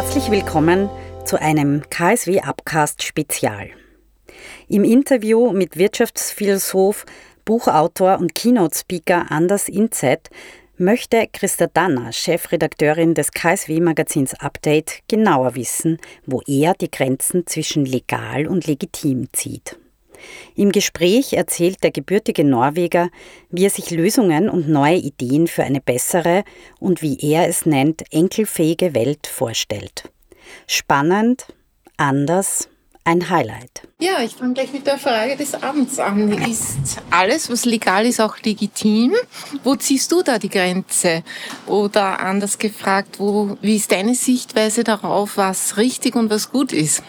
Herzlich willkommen zu einem KSW Upcast Spezial. Im Interview mit Wirtschaftsphilosoph, Buchautor und Keynote-Speaker Anders Inzet möchte Christa Danner, Chefredakteurin des KSW-Magazins Update, genauer wissen, wo er die Grenzen zwischen legal und legitim zieht. Im Gespräch erzählt der gebürtige Norweger, wie er sich Lösungen und neue Ideen für eine bessere und wie er es nennt, enkelfähige Welt vorstellt. Spannend, anders, ein Highlight. Ja, ich fange gleich mit der Frage des Abends an. Ist alles, was legal ist, auch legitim? Wo ziehst du da die Grenze? Oder anders gefragt, wo, wie ist deine Sichtweise darauf, was richtig und was gut ist?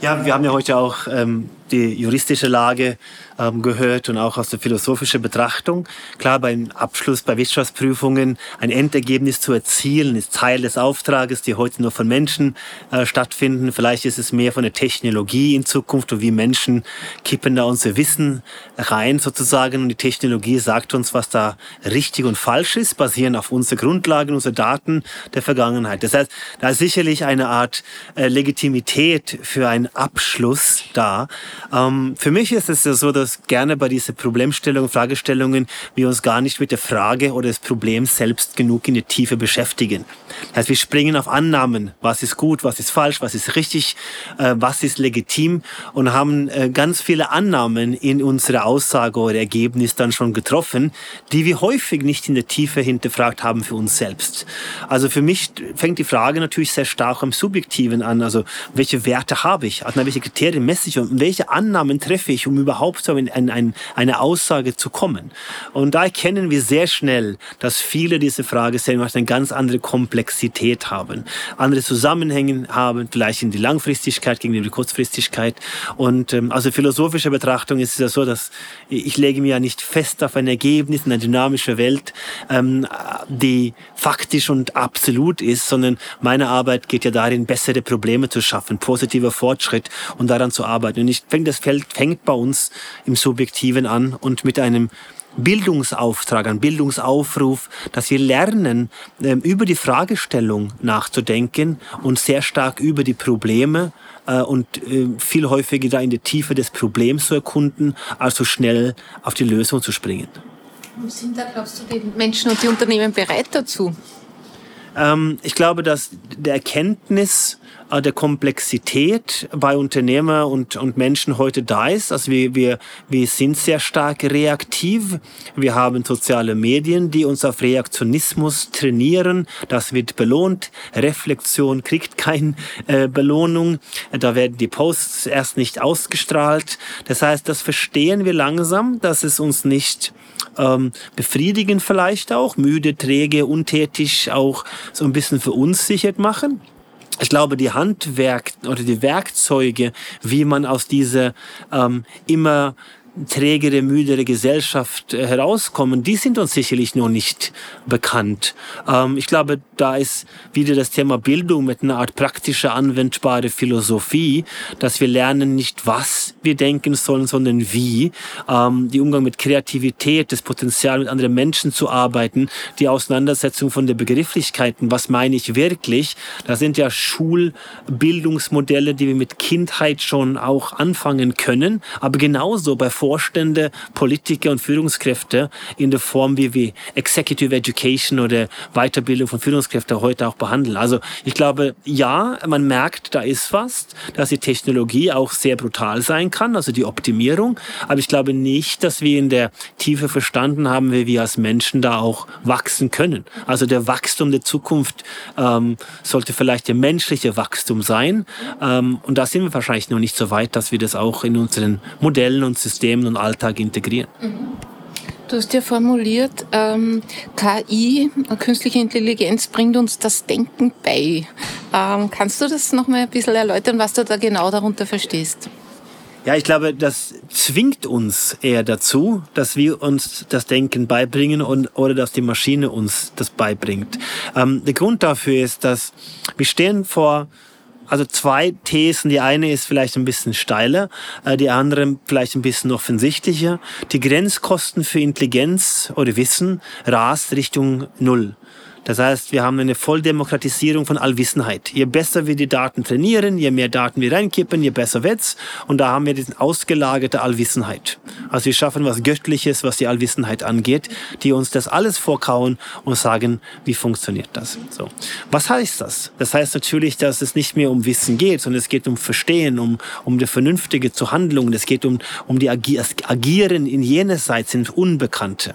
Ja, wir haben ja heute auch ähm, die juristische Lage ähm, gehört und auch aus der philosophischen Betrachtung. Klar, beim Abschluss bei Wirtschaftsprüfungen ein Endergebnis zu erzielen, ist Teil des Auftrages, die heute nur von Menschen äh, stattfinden. Vielleicht ist es mehr von der Technologie in Zukunft und wie Menschen kippen da unser Wissen rein sozusagen und die Technologie sagt uns, was da richtig und falsch ist, basierend auf unsere Grundlagen, unsere Daten der Vergangenheit. Das heißt, da ist sicherlich eine Art äh, Legitimität für einen Abschluss da. Ähm, für mich ist es ja so, dass gerne bei diesen Problemstellungen, Fragestellungen wir uns gar nicht mit der Frage oder des Problems selbst genug in die Tiefe beschäftigen. Das heißt, wir springen auf Annahmen, was ist gut, was ist falsch, was ist richtig, äh, was ist legitim und haben äh, ganz viele Annahmen in unserer Aussage oder Ergebnis dann schon getroffen, die wir häufig nicht in der Tiefe hinterfragt haben für uns selbst. Also für mich fängt die Frage natürlich sehr stark am Subjektiven an. Also welche Werte habe ich? Also welche Kriterien messe ich und welche Annahmen treffe ich, um überhaupt so in, in, in eine Aussage zu kommen? Und da erkennen wir sehr schnell, dass viele dieser Fragestellungen eine ganz andere Komplexität haben, andere Zusammenhänge haben, vielleicht in die Langfristigkeit gegenüber die Kurzfristigkeit. Und ähm, also philosophische Betrachtung ist es ja so, dass ich lege mir ja nicht fest auf ein Ergebnis in einer dynamischen Welt, ähm, die faktisch und absolut ist, sondern meine Arbeit geht ja darin, bessere Probleme zu schaffen, positiver Fortschritt und daran zu arbeiten. Und ich denke, das fängt bei uns im Subjektiven an und mit einem Bildungsauftrag, ein Bildungsaufruf, dass wir lernen, ähm, über die Fragestellung nachzudenken und sehr stark über die Probleme äh, und äh, viel häufiger da in die Tiefe des Problems zu erkunden, als so schnell auf die Lösung zu springen. Sind da, glaubst du, die Menschen und die Unternehmen bereit dazu? Ähm, ich glaube, dass der Erkenntnis äh, der Komplexität bei Unternehmer und, und Menschen heute da ist. Also wir, wir, wir sind sehr stark reaktiv. Wir haben soziale Medien, die uns auf Reaktionismus trainieren. Das wird belohnt. Reflexion kriegt keine äh, Belohnung. Da werden die Posts erst nicht ausgestrahlt. Das heißt, das verstehen wir langsam, dass es uns nicht ähm, befriedigen vielleicht auch, müde, träge, untätig auch so ein bisschen verunsichert machen. Ich glaube, die Handwerk oder die Werkzeuge, wie man aus dieser ähm, immer trägere, müdere Gesellschaft äh, herauskommen, die sind uns sicherlich noch nicht bekannt. Ähm, ich glaube, da ist wieder das Thema Bildung mit einer Art praktischer, anwendbare Philosophie, dass wir lernen nicht, was wir denken sollen, sondern wie. Ähm, die Umgang mit Kreativität, das Potenzial, mit anderen Menschen zu arbeiten, die Auseinandersetzung von den Begrifflichkeiten, was meine ich wirklich, das sind ja Schulbildungsmodelle, die wir mit Kindheit schon auch anfangen können, aber genauso bei Vor Vorstände, Politiker und Führungskräfte in der Form, wie wir Executive Education oder Weiterbildung von Führungskräften heute auch behandeln. Also ich glaube, ja, man merkt, da ist was, dass die Technologie auch sehr brutal sein kann, also die Optimierung. Aber ich glaube nicht, dass wir in der Tiefe verstanden haben, wie wir als Menschen da auch wachsen können. Also der Wachstum der Zukunft ähm, sollte vielleicht der menschliche Wachstum sein. Ähm, und da sind wir wahrscheinlich noch nicht so weit, dass wir das auch in unseren Modellen und Systemen Leben und Alltag integrieren. Du hast ja formuliert, ähm, KI, künstliche Intelligenz, bringt uns das Denken bei. Ähm, kannst du das noch mal ein bisschen erläutern, was du da genau darunter verstehst? Ja, ich glaube, das zwingt uns eher dazu, dass wir uns das Denken beibringen und, oder dass die Maschine uns das beibringt. Ähm, der Grund dafür ist, dass wir stehen vor also zwei Thesen. Die eine ist vielleicht ein bisschen steiler, äh, die andere vielleicht ein bisschen offensichtlicher. Die Grenzkosten für Intelligenz oder Wissen rast Richtung Null. Das heißt, wir haben eine Volldemokratisierung von Allwissenheit. Je besser wir die Daten trainieren, je mehr Daten wir reinkippen, je besser wird's. Und da haben wir diese ausgelagerte Allwissenheit. Also wir schaffen was Göttliches, was die Allwissenheit angeht, die uns das alles vorkauen und sagen, wie funktioniert das? So. Was heißt das? Das heißt natürlich, dass es nicht mehr um Wissen geht, sondern es geht um Verstehen, um, um die vernünftige zu Handlung. Es geht um, um die Agi Agieren in jenseits sind Unbekannte.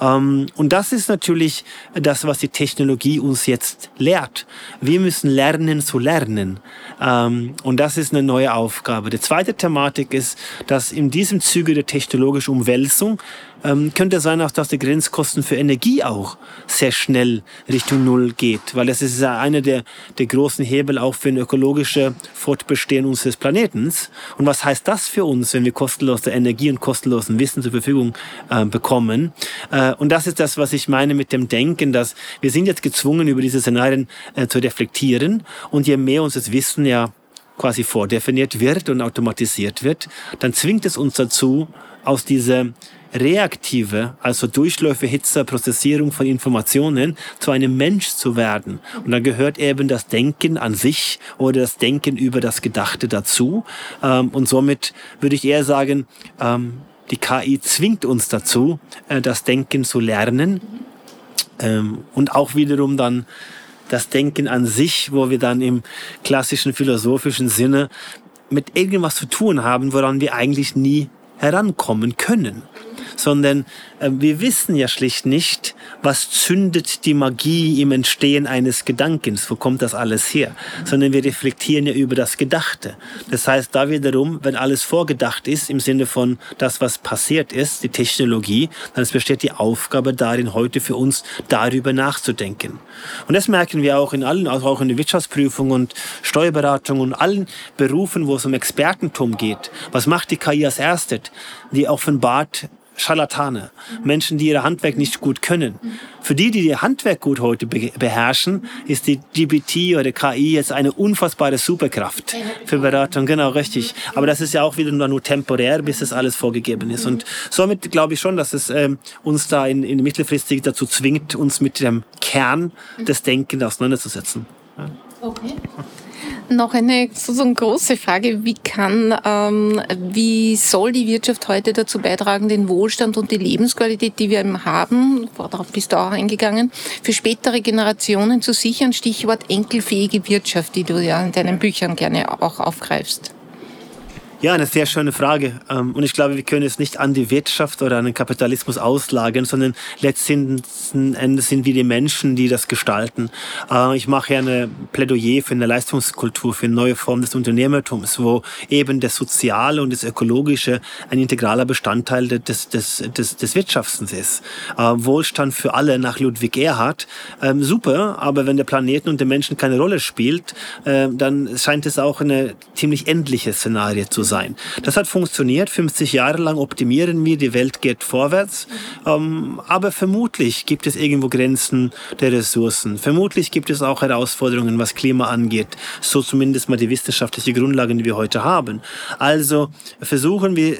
Ähm, und das ist natürlich das, was die Technologie uns jetzt lehrt. Wir müssen lernen zu lernen. Ähm, und das ist eine neue Aufgabe. Die zweite Thematik ist, dass in diesem Zuge der technologischen Umwälzung ähm, könnte sein auch, dass die Grenzkosten für Energie auch sehr schnell Richtung Null geht, weil das ist ja einer der, der großen Hebel auch für ein ökologisches Fortbestehen unseres Planetens. Und was heißt das für uns, wenn wir kostenlose Energie und kostenlosen Wissen zur Verfügung äh, bekommen? Äh, und das ist das, was ich meine mit dem Denken, dass wir sind jetzt gezwungen, über diese Szenarien äh, zu reflektieren. Und je mehr uns das Wissen ja quasi vordefiniert wird und automatisiert wird, dann zwingt es uns dazu, aus dieser reaktive, also Durchläufe, Hitze, Prozessierung von Informationen zu einem Mensch zu werden. Und da gehört eben das Denken an sich oder das Denken über das Gedachte dazu. Ähm, und somit würde ich eher sagen, ähm, die KI zwingt uns dazu, äh, das Denken zu lernen ähm, und auch wiederum dann das Denken an sich, wo wir dann im klassischen philosophischen Sinne mit irgendwas zu tun haben, woran wir eigentlich nie herankommen können sondern äh, wir wissen ja schlicht nicht, was zündet die Magie im Entstehen eines Gedankens, wo kommt das alles her, sondern wir reflektieren ja über das Gedachte. Das heißt, da wiederum, wenn alles vorgedacht ist, im Sinne von das, was passiert ist, die Technologie, dann besteht die Aufgabe darin, heute für uns darüber nachzudenken. Und das merken wir auch in allen, also auch in der Wirtschaftsprüfung und Steuerberatung und allen Berufen, wo es um Expertentum geht. Was macht die KI als erstes? Die offenbart Scharlatane, Menschen, die ihr Handwerk nicht gut können. Für die, die ihr Handwerk gut heute beherrschen, ist die GPT oder KI jetzt eine unfassbare Superkraft für Beratung. Genau, richtig. Aber das ist ja auch wieder nur temporär, bis das alles vorgegeben ist. Und somit glaube ich schon, dass es ähm, uns da in, in mittelfristig dazu zwingt, uns mit dem Kern des Denkens auseinanderzusetzen. Okay. Noch eine sozusagen große Frage. Wie kann, ähm, wie soll die Wirtschaft heute dazu beitragen, den Wohlstand und die Lebensqualität, die wir haben, darauf bist du auch eingegangen, für spätere Generationen zu sichern? Stichwort enkelfähige Wirtschaft, die du ja in deinen Büchern gerne auch aufgreifst. Ja, eine sehr schöne Frage. Ähm, und ich glaube, wir können es nicht an die Wirtschaft oder an den Kapitalismus auslagern, sondern letzten Endes sind wir die Menschen, die das gestalten. Äh, ich mache ja eine Plädoyer für eine Leistungskultur, für eine neue Form des Unternehmertums, wo eben das Soziale und das Ökologische ein integraler Bestandteil des, des, des, des Wirtschaftens ist. Äh, Wohlstand für alle nach Ludwig Erhard, ähm, super, aber wenn der Planeten und der Menschen keine Rolle spielt, äh, dann scheint es auch eine ziemlich endliche Szenarie zu sein. Das hat funktioniert. 50 Jahre lang optimieren wir, die Welt geht vorwärts. Ähm, aber vermutlich gibt es irgendwo Grenzen der Ressourcen. Vermutlich gibt es auch Herausforderungen, was Klima angeht. So zumindest mal die wissenschaftliche Grundlagen, die wir heute haben. Also versuchen wir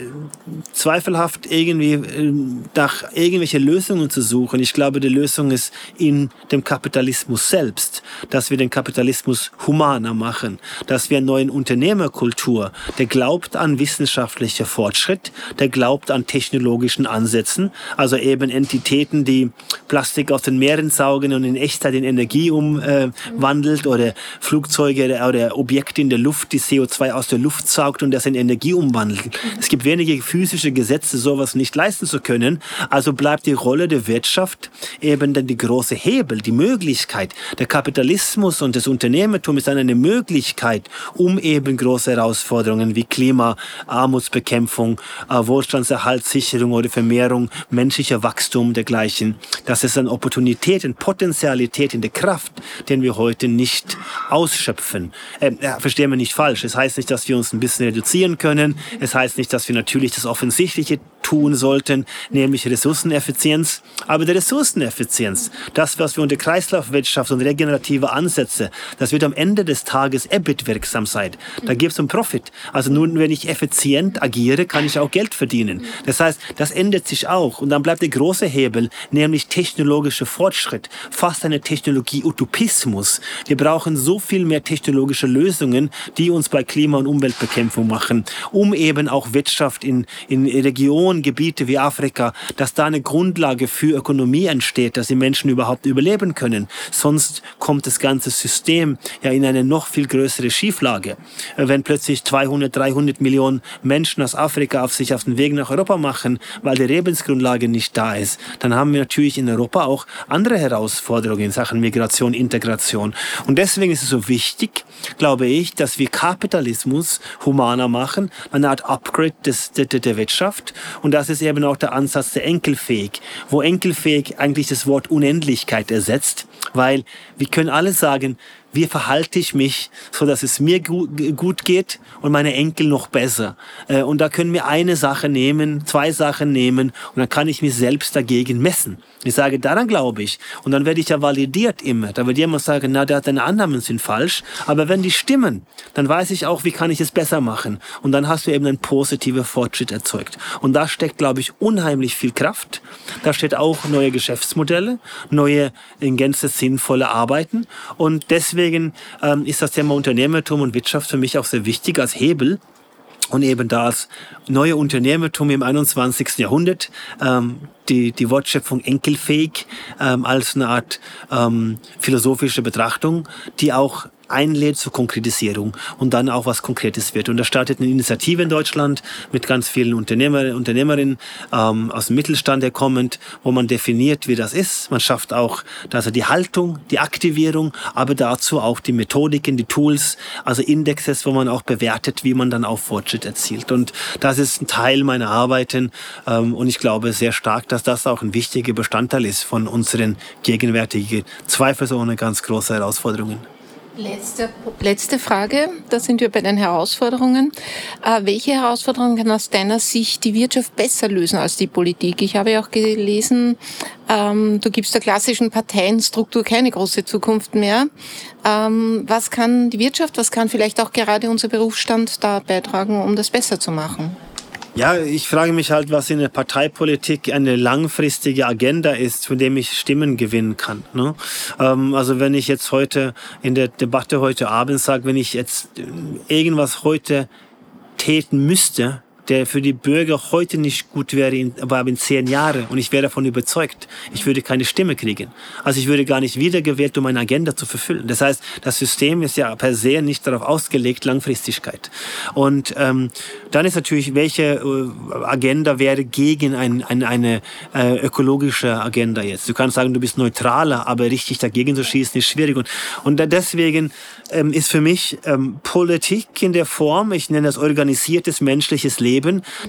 zweifelhaft irgendwie äh, nach irgendwelche Lösungen zu suchen. Ich glaube, die Lösung ist in dem Kapitalismus selbst, dass wir den Kapitalismus humaner machen, dass wir eine neue Unternehmerkultur, der glaubt, glaubt an wissenschaftlicher Fortschritt, der glaubt an technologischen Ansätzen, also eben Entitäten, die Plastik aus den Meeren saugen und in Echtzeit in Energie umwandelt äh, oder Flugzeuge oder Objekte in der Luft, die CO2 aus der Luft saugt und das in Energie umwandelt. Es gibt wenige physische Gesetze, sowas nicht leisten zu können. Also bleibt die Rolle der Wirtschaft eben dann die große Hebel, die Möglichkeit. Der Kapitalismus und das Unternehmertum ist dann eine Möglichkeit, um eben große Herausforderungen wie Klima Klima, Armutsbekämpfung, äh, Wohlstandserhaltssicherung oder Vermehrung menschlicher Wachstum dergleichen. Das ist eine Opportunität, eine Potentialität in der Kraft, den wir heute nicht ausschöpfen. Ja, verstehen wir nicht falsch. Es heißt nicht, dass wir uns ein bisschen reduzieren können. Es heißt nicht, dass wir natürlich das Offensichtliche tun sollten, nämlich Ressourceneffizienz. Aber die Ressourceneffizienz, das, was wir unter Kreislaufwirtschaft und regenerative Ansätze, das wird am Ende des Tages EBIT wirksam sein. Da gibt es einen Profit. Also nun, wenn ich effizient agiere, kann ich auch Geld verdienen. Das heißt, das ändert sich auch. Und dann bleibt der große Hebel, nämlich technologischer Fortschritt, fast eine Technologie-Utopismus. Wir brauchen so viel mehr technologische Lösungen, die uns bei Klima- und Umweltbekämpfung machen, um eben auch Wirtschaft in, in Regionen, Gebiete wie Afrika, dass da eine Grundlage für Ökonomie entsteht, dass die Menschen überhaupt überleben können. Sonst kommt das ganze System ja in eine noch viel größere Schieflage. Wenn plötzlich 200, 300 Millionen Menschen aus Afrika auf sich auf den Weg nach Europa machen, weil die Lebensgrundlage nicht da ist, dann haben wir natürlich in Europa auch andere Herausforderungen in Sachen Migration, Integration. Und deswegen ist es so wichtig, glaube ich, dass wir Kapitalismus humaner machen, eine Art Upgrade des, der, der Wirtschaft. Und das ist eben auch der Ansatz der Enkelfähig, wo Enkelfähig eigentlich das Wort Unendlichkeit ersetzt, weil wir können alle sagen, wie verhalte ich mich, so dass es mir gut geht und meine Enkel noch besser. Äh, und da können wir eine Sache nehmen, zwei Sachen nehmen und dann kann ich mich selbst dagegen messen. Ich sage, daran glaube ich. Und dann werde ich ja validiert immer. Da wird jemand sagen, na, der hat deine Annahmen sind falsch. Aber wenn die stimmen, dann weiß ich auch, wie kann ich es besser machen. Und dann hast du eben einen positiven Fortschritt erzeugt. Und da steckt, glaube ich, unheimlich viel Kraft. Da steht auch neue Geschäftsmodelle, neue, in Gänze sinnvolle Arbeiten. Und deswegen ähm, ist das Thema Unternehmertum und Wirtschaft für mich auch sehr wichtig als Hebel, und eben das neue Unternehmertum im 21. Jahrhundert, ähm, die, die Wortschöpfung enkelfähig ähm, als eine Art ähm, philosophische Betrachtung, die auch einlädt zur Konkretisierung und dann auch was Konkretes wird. Und da startet eine Initiative in Deutschland mit ganz vielen Unternehmer, Unternehmerinnen ähm, aus dem Mittelstand herkommend, wo man definiert, wie das ist. Man schafft auch also die Haltung, die Aktivierung, aber dazu auch die Methodiken, die Tools, also Indexes, wo man auch bewertet, wie man dann auch Fortschritt erzielt. Und das ist ein Teil meiner Arbeiten ähm, und ich glaube sehr stark, dass das auch ein wichtiger Bestandteil ist von unseren gegenwärtigen, zweifelsohne ganz große Herausforderungen. Letzte, letzte Frage, da sind wir bei den Herausforderungen. Äh, welche Herausforderungen kann aus deiner Sicht die Wirtschaft besser lösen als die Politik? Ich habe ja auch gelesen, ähm, du gibst der klassischen Parteienstruktur keine große Zukunft mehr. Ähm, was kann die Wirtschaft, was kann vielleicht auch gerade unser Berufsstand da beitragen, um das besser zu machen? Ja, ich frage mich halt, was in der Parteipolitik eine langfristige Agenda ist, von dem ich Stimmen gewinnen kann. Ne? Ähm, also wenn ich jetzt heute in der Debatte heute Abend sage, wenn ich jetzt irgendwas heute täten müsste, der für die Bürger heute nicht gut wäre, aber in zehn Jahren. Und ich wäre davon überzeugt, ich würde keine Stimme kriegen. Also ich würde gar nicht wiedergewählt, um eine Agenda zu verfüllen. Das heißt, das System ist ja per se nicht darauf ausgelegt, Langfristigkeit. Und ähm, dann ist natürlich, welche äh, Agenda wäre gegen ein, ein, eine äh, ökologische Agenda jetzt? Du kannst sagen, du bist neutraler, aber richtig dagegen zu schießen ist schwierig. Und, und deswegen ähm, ist für mich ähm, Politik in der Form, ich nenne das organisiertes menschliches Leben,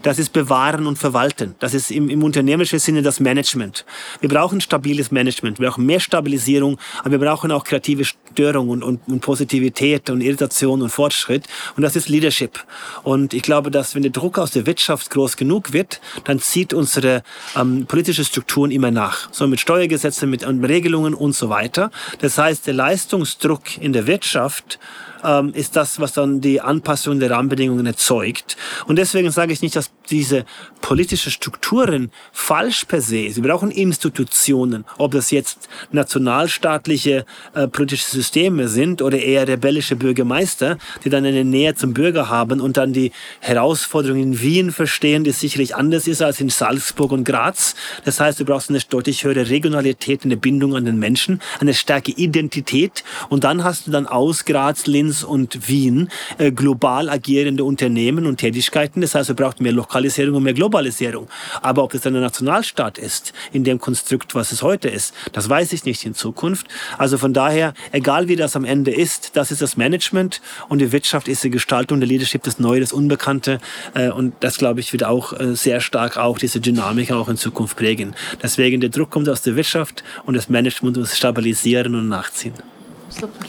das ist bewahren und verwalten. Das ist im, im unternehmerischen Sinne das Management. Wir brauchen stabiles Management, wir brauchen mehr Stabilisierung, aber wir brauchen auch kreative Störung und, und, und Positivität und Irritation und Fortschritt. Und das ist Leadership. Und ich glaube, dass wenn der Druck aus der Wirtschaft groß genug wird, dann zieht unsere ähm, politische Strukturen immer nach. So mit Steuergesetzen, mit Regelungen und so weiter. Das heißt, der Leistungsdruck in der Wirtschaft ähm, ist das, was dann die Anpassung der Rahmenbedingungen erzeugt. Und deswegen sage ich nicht, dass diese politische Strukturen falsch per se. Wir brauchen Institutionen, ob das jetzt nationalstaatliche äh, politische Systeme sind oder eher rebellische Bürgermeister, die dann eine Nähe zum Bürger haben und dann die Herausforderungen in Wien verstehen, die sicherlich anders ist als in Salzburg und Graz. Das heißt, du brauchst eine deutlich höhere Regionalität, eine Bindung an den Menschen, eine starke Identität und dann hast du dann aus Graz, Linz, und Wien äh, global agierende Unternehmen und Tätigkeiten. Das heißt, wir brauchen mehr Lokalisierung und mehr Globalisierung. Aber ob es ein Nationalstaat ist, in dem Konstrukt, was es heute ist, das weiß ich nicht in Zukunft. Also von daher, egal wie das am Ende ist, das ist das Management und die Wirtschaft ist die Gestaltung, der Leadership, das Neue, das Unbekannte. Äh, und das, glaube ich, wird auch äh, sehr stark auch diese Dynamik auch in Zukunft prägen. Deswegen der Druck kommt aus der Wirtschaft und das Management muss stabilisieren und nachziehen.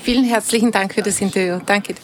Vielen herzlichen Dank für das Interview. Danke.